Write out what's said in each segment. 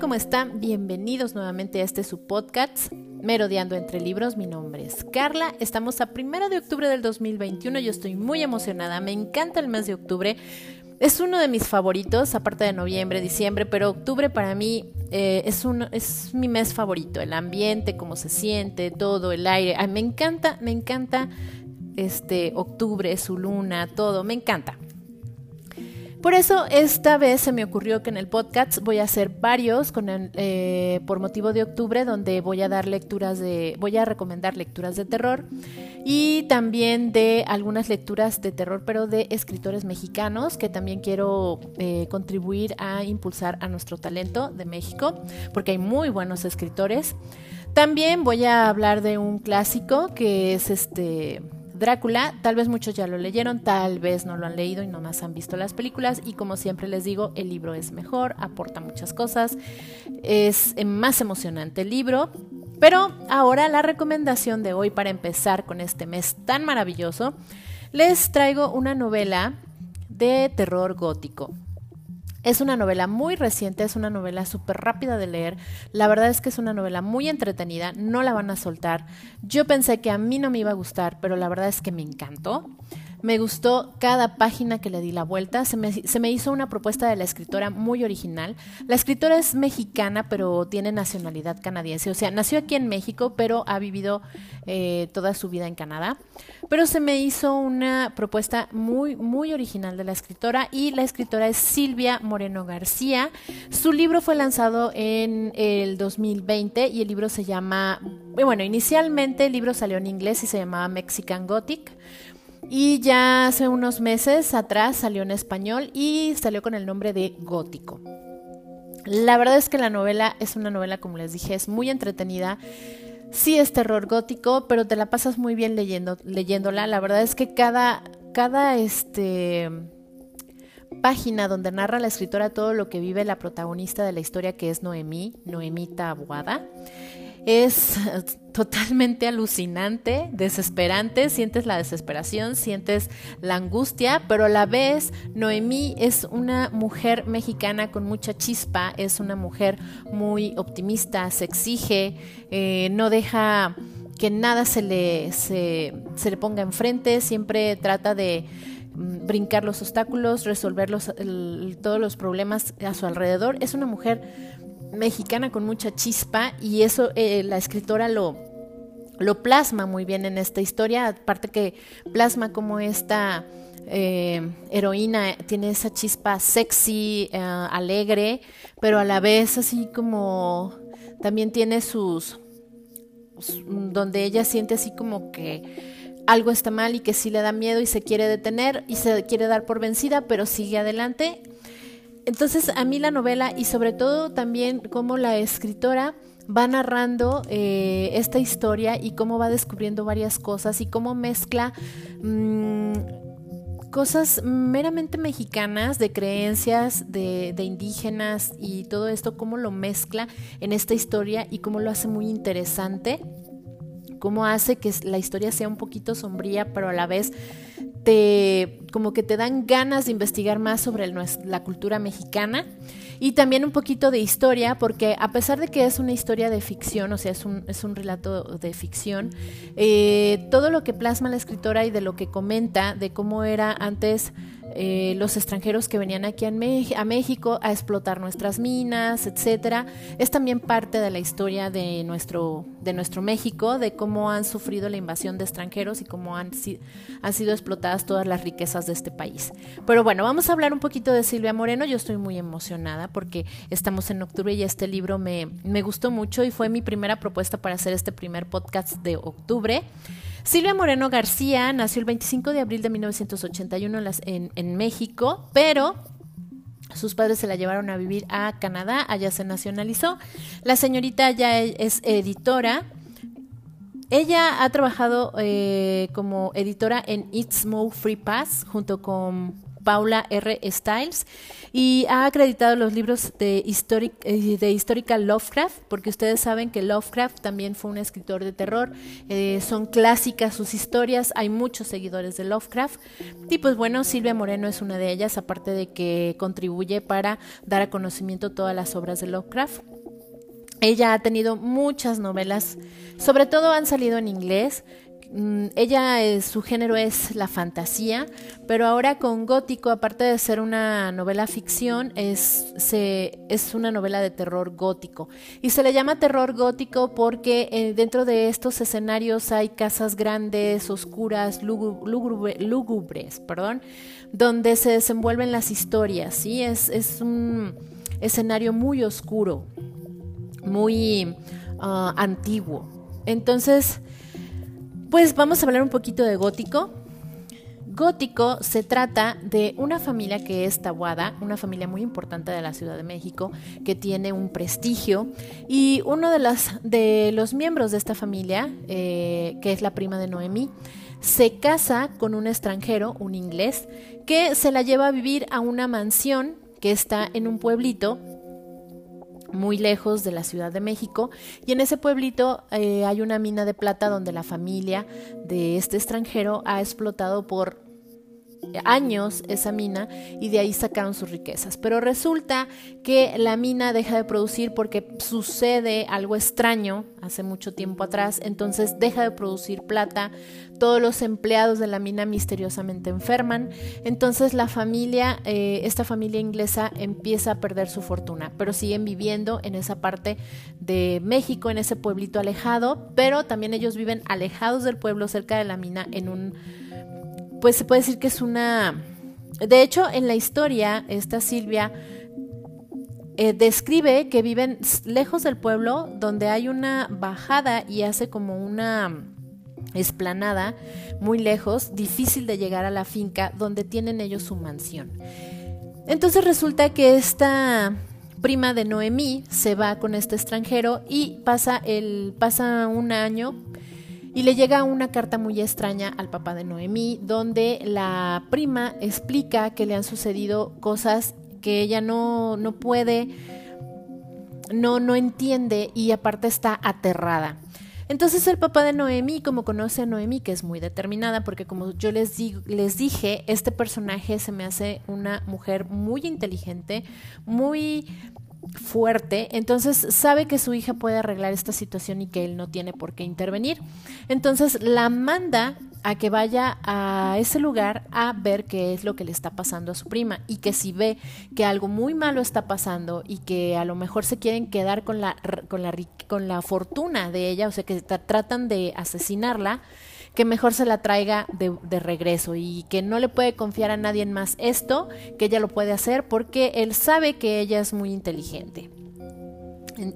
¿cómo están? Bienvenidos nuevamente a este su podcast, Merodeando entre Libros. Mi nombre es Carla. Estamos a primero de octubre del 2021. Yo estoy muy emocionada. Me encanta el mes de octubre. Es uno de mis favoritos, aparte de noviembre, diciembre, pero octubre para mí eh, es, un, es mi mes favorito. El ambiente, cómo se siente, todo, el aire. me encanta, me encanta este octubre, su luna, todo. Me encanta. Por eso esta vez se me ocurrió que en el podcast voy a hacer varios eh, por motivo de octubre donde voy a dar lecturas de, voy a recomendar lecturas de terror y también de algunas lecturas de terror pero de escritores mexicanos que también quiero eh, contribuir a impulsar a nuestro talento de México porque hay muy buenos escritores. También voy a hablar de un clásico que es este Drácula, tal vez muchos ya lo leyeron, tal vez no lo han leído y nomás han visto las películas y como siempre les digo, el libro es mejor, aporta muchas cosas, es más emocionante el libro. Pero ahora la recomendación de hoy para empezar con este mes tan maravilloso, les traigo una novela de terror gótico. Es una novela muy reciente, es una novela súper rápida de leer. La verdad es que es una novela muy entretenida, no la van a soltar. Yo pensé que a mí no me iba a gustar, pero la verdad es que me encantó. Me gustó cada página que le di la vuelta. Se me, hizo una propuesta de la escritora muy original. La escritora es mexicana, pero tiene nacionalidad canadiense. O sea, nació aquí en México, pero ha vivido eh, toda su vida en Canadá. Pero se me hizo una propuesta muy, muy original de la escritora. Y la escritora es Silvia Moreno García. Su libro fue lanzado en el 2020 y el libro se llama. Bueno, inicialmente el libro salió en inglés y se llamaba Mexican Gothic. Y ya hace unos meses atrás salió en español y salió con el nombre de Gótico. La verdad es que la novela es una novela, como les dije, es muy entretenida. Sí es terror gótico, pero te la pasas muy bien leyendo, leyéndola. La verdad es que cada, cada este, página donde narra la escritora todo lo que vive la protagonista de la historia, que es Noemí, Noemita Abuada, es totalmente alucinante, desesperante, sientes la desesperación, sientes la angustia, pero a la vez Noemí es una mujer mexicana con mucha chispa, es una mujer muy optimista, se exige, eh, no deja que nada se le, se, le ponga enfrente, siempre trata de mm, brincar los obstáculos, resolver todos los problemas a su alrededor. Es una mujer mexicana con mucha chispa y eso eh, la escritora lo, lo plasma muy bien en esta historia, aparte que plasma como esta eh, heroína tiene esa chispa sexy, eh, alegre, pero a la vez así como también tiene sus, donde ella siente así como que algo está mal y que sí le da miedo y se quiere detener y se quiere dar por vencida, pero sigue adelante. Entonces a mí la novela y sobre todo también cómo la escritora va narrando eh, esta historia y cómo va descubriendo varias cosas y cómo mezcla mm, cosas meramente mexicanas, de creencias de, de, indígenas y todo esto, cómo lo mezcla en esta historia y cómo lo hace muy interesante, cómo hace que la historia sea un poquito sombría, pero a la vez como que te dan ganas de investigar más sobre la cultura mexicana y también un poquito de historia, porque a pesar de que es una historia de ficción, o sea, es un, es un relato de ficción, eh, todo lo que plasma la escritora y de lo que comenta de cómo era antes eh, los extranjeros que venían aquí a, México a explotar nuestras minas, etcétera, es también parte de la historia de nuestro, de nuestro México, de cómo han sufrido la invasión de extranjeros y cómo han, han sido explotadas todas las riquezas de este país. Pero bueno, vamos a hablar un poquito de Silvia Moreno. Yo estoy muy emocionada porque estamos en octubre y este libro me, me gustó mucho y fue mi primera propuesta para hacer este primer podcast de octubre. Silvia Moreno García nació el 25 de abril de 1981 en, México, pero sus padres se la llevaron a vivir a Canadá, allá se nacionalizó. La señorita ya e, es editora. Ella ha trabajado eh, como editora en It's Mo Free Pass junto con Paula R. Styles y ha acreditado los libros de, eh, de Historical Lovecraft, porque ustedes saben que Lovecraft también fue un escritor de terror, eh, son clásicas sus historias, hay muchos seguidores de Lovecraft y pues bueno, Silvia Moreno es una de ellas, aparte de que contribuye para dar a conocimiento todas las obras de Lovecraft. Ella ha tenido muchas novelas, sobre todo han salido en inglés. Mm, ella, eh, su género es la fantasía, pero ahora con Gótico, aparte de ser una novela ficción, es, es una novela de terror gótico. Y se le llama terror gótico porque eh, dentro de estos escenarios hay casas grandes, oscuras, lúgubres, perdón, donde se desenvuelven las historias. ¿sí? Es, es un escenario muy oscuro, muy ah, antiguo. Entonces, pues vamos a hablar un poquito de gótico. Gótico se trata de una familia que es Tabuada, una familia muy importante de la Ciudad de México, que tiene un prestigio. Y uno de, los miembros de esta familia, eh, que es la prima de Noemí, se casa con un extranjero, un inglés, que se la lleva a vivir a una mansión que está en un pueblito muy lejos de la Ciudad de México. Y en ese pueblito eh, hay una mina de plata donde la familia de este extranjero ha explotado por años esa mina y de ahí sacaron sus riquezas. Pero resulta que la mina deja de producir porque sucede algo extraño hace mucho tiempo atrás, entonces deja de producir plata, todos los empleados de la mina misteriosamente enferman, entonces la familia, eh, esta familia inglesa empieza a perder su fortuna, pero siguen viviendo en esa parte de México, en ese pueblito alejado, pero también ellos viven alejados del pueblo, cerca de la mina, en un pues se puede decir que es una... De hecho, en la historia, esta Silvia eh, describe que viven lejos del pueblo, donde hay una bajada y hace como una esplanada muy lejos, difícil de llegar a la finca donde tienen ellos su mansión. Entonces resulta que esta prima de Noemí se va con este extranjero y pasa el pasa un año y le llega una carta muy extraña al papá de Noemí, donde la prima explica que le han sucedido cosas que ella no, no puede, no, no entiende y aparte está aterrada. Entonces el papá de Noemí, como conoce a Noemí, que es muy determinada, porque como yo les, les dije, este personaje se me hace una mujer muy inteligente, muy fuerte, entonces sabe que su hija puede arreglar esta situación y que él no tiene por qué intervenir. Entonces la manda a que vaya a ese lugar a ver qué es lo que le está pasando a su prima y que si ve que algo muy malo está pasando y que a lo mejor se quieren quedar con la, con la, con la fortuna de ella, o sea que tratan de asesinarla, que mejor se la traiga de, regreso y que no le puede confiar a nadie más esto, que ella lo puede hacer porque él sabe que ella es muy inteligente.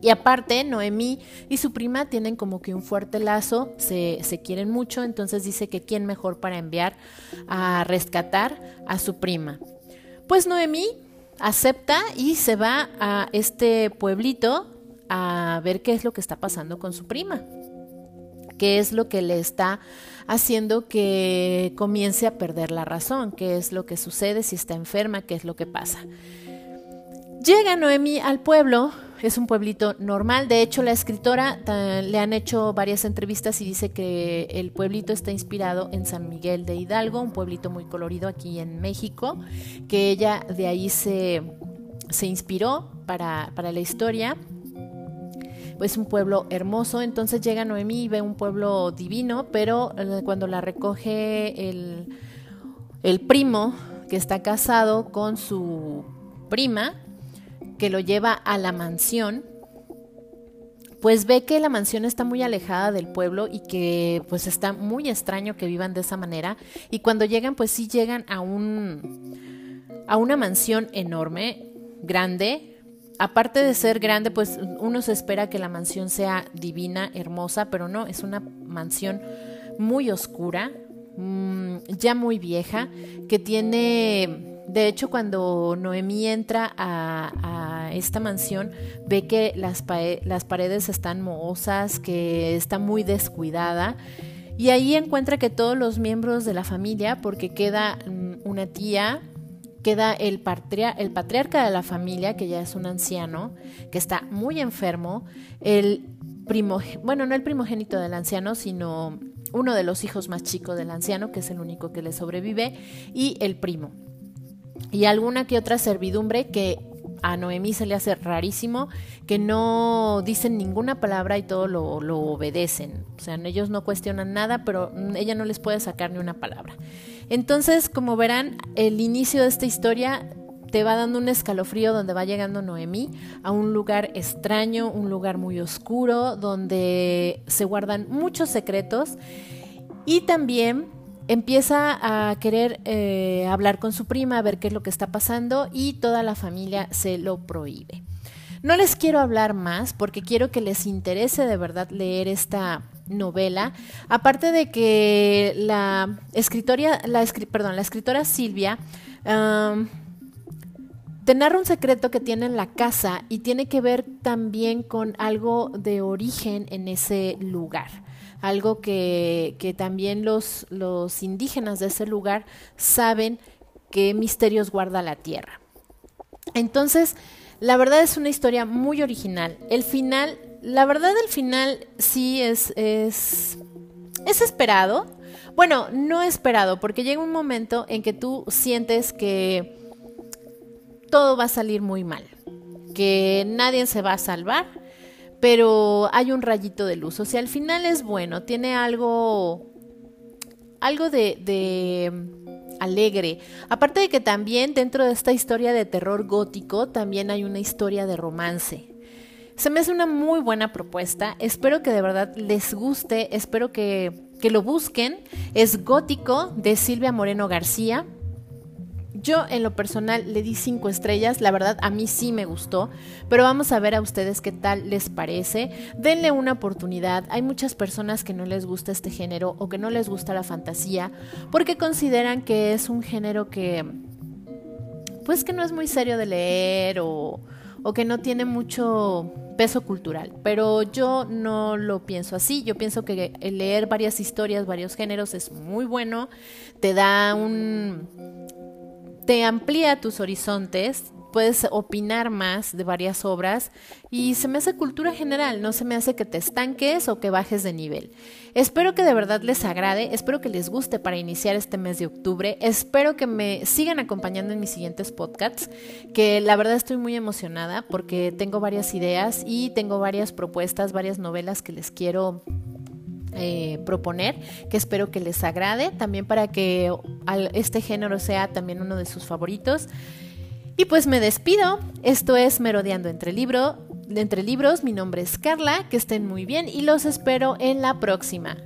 Y aparte, Noemí y su prima tienen como que un fuerte lazo, se, se, quieren mucho, entonces dice que quién mejor para enviar a rescatar a su prima. Pues Noemí acepta y se va a este pueblito a ver qué es lo que está pasando con su prima qué es lo que le está haciendo que comience a perder la razón, qué es lo que sucede, si está enferma, qué es lo que pasa. Llega Noemi al pueblo, es un pueblito normal, de hecho la escritora le han hecho varias entrevistas y dice que el pueblito está inspirado en San Miguel de Hidalgo, un pueblito muy colorido aquí en México, que ella de ahí se, se inspiró para, para la historia es un pueblo hermoso, entonces llega Noemí y ve un pueblo divino, pero eh, cuando la recoge el, el primo que está casado con su prima, que lo lleva a la mansión, pues ve que la mansión está muy alejada del pueblo y que pues está muy extraño que vivan de esa manera. Y cuando llegan pues sí llegan a un a una mansión enorme, grande, aparte de ser grande, pues uno se espera que la mansión sea divina, hermosa, pero no, es una mansión muy oscura, mm, ya muy vieja, que tiene, de hecho cuando Noemí entra a, esta mansión, ve que las, las paredes están mohosas, que está muy descuidada. Y ahí encuentra que todos los miembros de la familia, porque queda mm, una tía, queda el, el patriarca de la familia, que ya es un anciano, que está muy enfermo, el primo, bueno, no el primogénito del anciano, sino uno de los hijos más chicos del anciano, que es el único que le sobrevive, y el primo. Y alguna que otra servidumbre que a Noemí se le hace rarísimo que no dicen ninguna palabra y todo lo, obedecen. O sea, ellos no cuestionan nada, pero ella no les puede sacar ni una palabra. Entonces, como verán, el inicio de esta historia te va dando un escalofrío donde va llegando Noemí a un lugar extraño, un lugar muy oscuro, donde se guardan muchos secretos y también empieza a querer eh, hablar con su prima, a ver qué es lo que está pasando y toda la familia se lo prohíbe. No les quiero hablar más porque quiero que les interese de verdad leer esta novela. Aparte de que la escritora, la, perdón, la escritora Silvia te narra un secreto que tiene en la casa y tiene que ver también con algo de origen en ese lugar. Algo que, que también los, los indígenas de ese lugar saben qué misterios guarda la tierra. Entonces, la verdad es una historia muy original. El final, la verdad el final sí es, es, es esperado. Bueno, no esperado, porque llega un momento en que tú sientes que todo va a salir muy mal, que nadie se va a salvar, pero hay un rayito de luz. O sea, al final es bueno, tiene algo, algo de, de alegre. Aparte de que también dentro de esta historia de terror gótico, también hay una historia de romance. Se me hace una muy buena propuesta. Espero que de verdad les guste. Espero que, que lo busquen. Es Gótico de Silvia Moreno García. Yo en lo personal le di cinco estrellas, la verdad a mí sí me gustó, pero vamos a ver a ustedes qué tal les parece. Denle una oportunidad, hay muchas personas que no les gusta este género o que no les gusta la fantasía porque consideran que es un género que pues que no es muy serio de leer o, o que no tiene mucho peso cultural, pero yo no lo pienso así, yo pienso que leer varias historias, varios géneros es muy bueno, te da un te amplía tus horizontes, puedes opinar más de varias obras y se me hace cultura general, no se me hace que te estanques o que bajes de nivel. Espero que de verdad les agrade, espero que les guste para iniciar este mes de octubre, espero que me sigan acompañando en mis siguientes podcasts, que la verdad estoy muy emocionada porque tengo varias ideas y tengo varias propuestas, varias novelas que les quiero eh, proponer, que espero que les agrade, también para que este género sea también uno de sus favoritos. Y pues me despido, esto es Merodeando entre, entre libros, mi nombre es Carla, que estén muy bien y los espero en la próxima.